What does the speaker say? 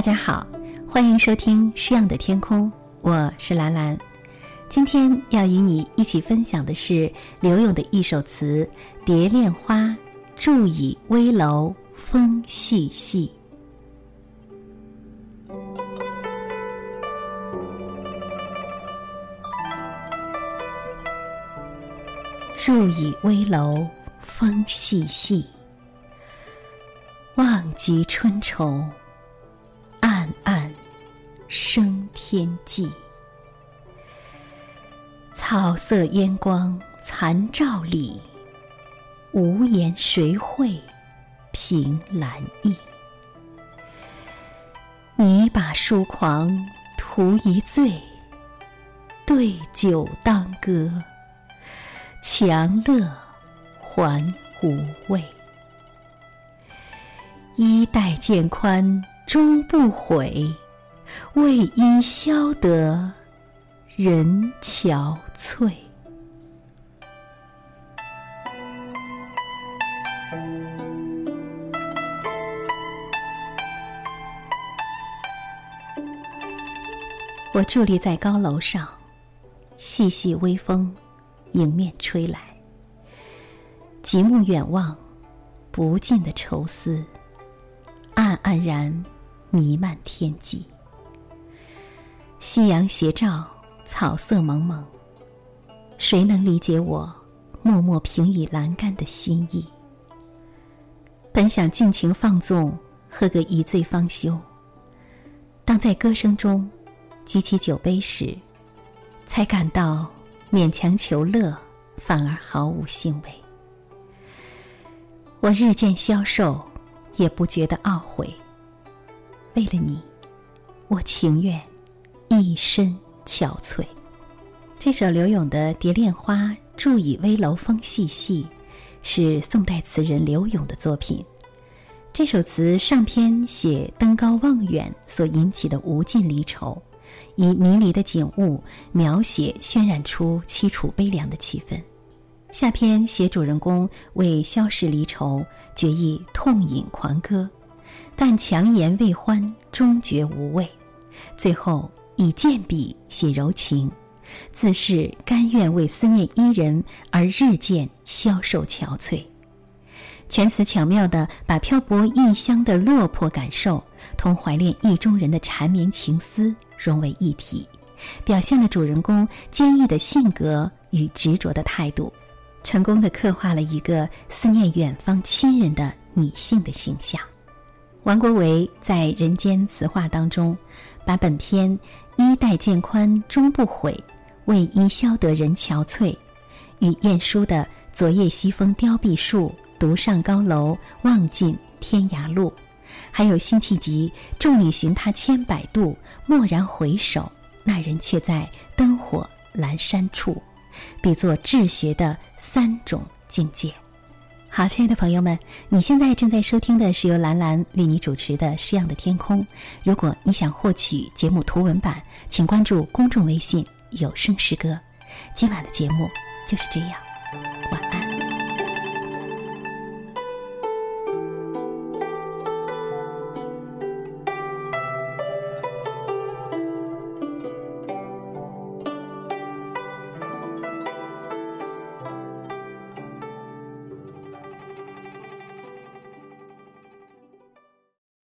大家好，欢迎收听《诗样的天空》，我是兰兰。今天要与你一起分享的是柳永的一首词《蝶恋花》，住倚危楼风细细。住倚危楼风细细，望极春愁。生天际，草色烟光残照里，无言谁会凭栏意？你把疏狂图一醉，对酒当歌，强乐还无味。衣带渐宽终不悔。为伊消得人憔悴。我伫立在高楼上，细细微风迎面吹来，极目远望，不尽的愁思，暗暗然弥漫天际。夕阳斜照，草色蒙蒙。谁能理解我默默平倚栏杆的心意？本想尽情放纵，喝个一醉方休。当在歌声中举起酒杯时，才感到勉强求乐，反而毫无兴味。我日渐消瘦，也不觉得懊悔。为了你，我情愿。一身憔悴。这首刘永的《蝶恋花》住倚危楼风细细，是宋代词人刘永的作品。这首词上篇写登高望远所引起的无尽离愁，以迷离的景物描写，渲染出凄楚悲凉的气氛。下篇写主人公为消逝离愁，决意痛饮狂歌，但强颜未欢，终觉无味。最后。以剑笔写柔情，自是甘愿为思念伊人而日渐消瘦憔悴。全词巧妙地把漂泊异乡的落魄感受同怀恋意中人的缠绵情思融为一体，表现了主人公坚毅的性格与执着的态度，成功的刻画了一个思念远方亲人的女性的形象。王国维在《人间词话》当中，把本篇。衣带渐宽终不悔，为伊消得人憔悴。与晏殊的“昨夜西风凋碧树，独上高楼望尽天涯路”，还有辛弃疾“众里寻他千百度，蓦然回首，那人却在灯火阑珊处”，比作治学的三种境界。好，亲爱的朋友们，你现在正在收听的是由兰兰为你主持的《诗样的天空》。如果你想获取节目图文版，请关注公众微信“有声诗歌”。今晚的节目就是这样。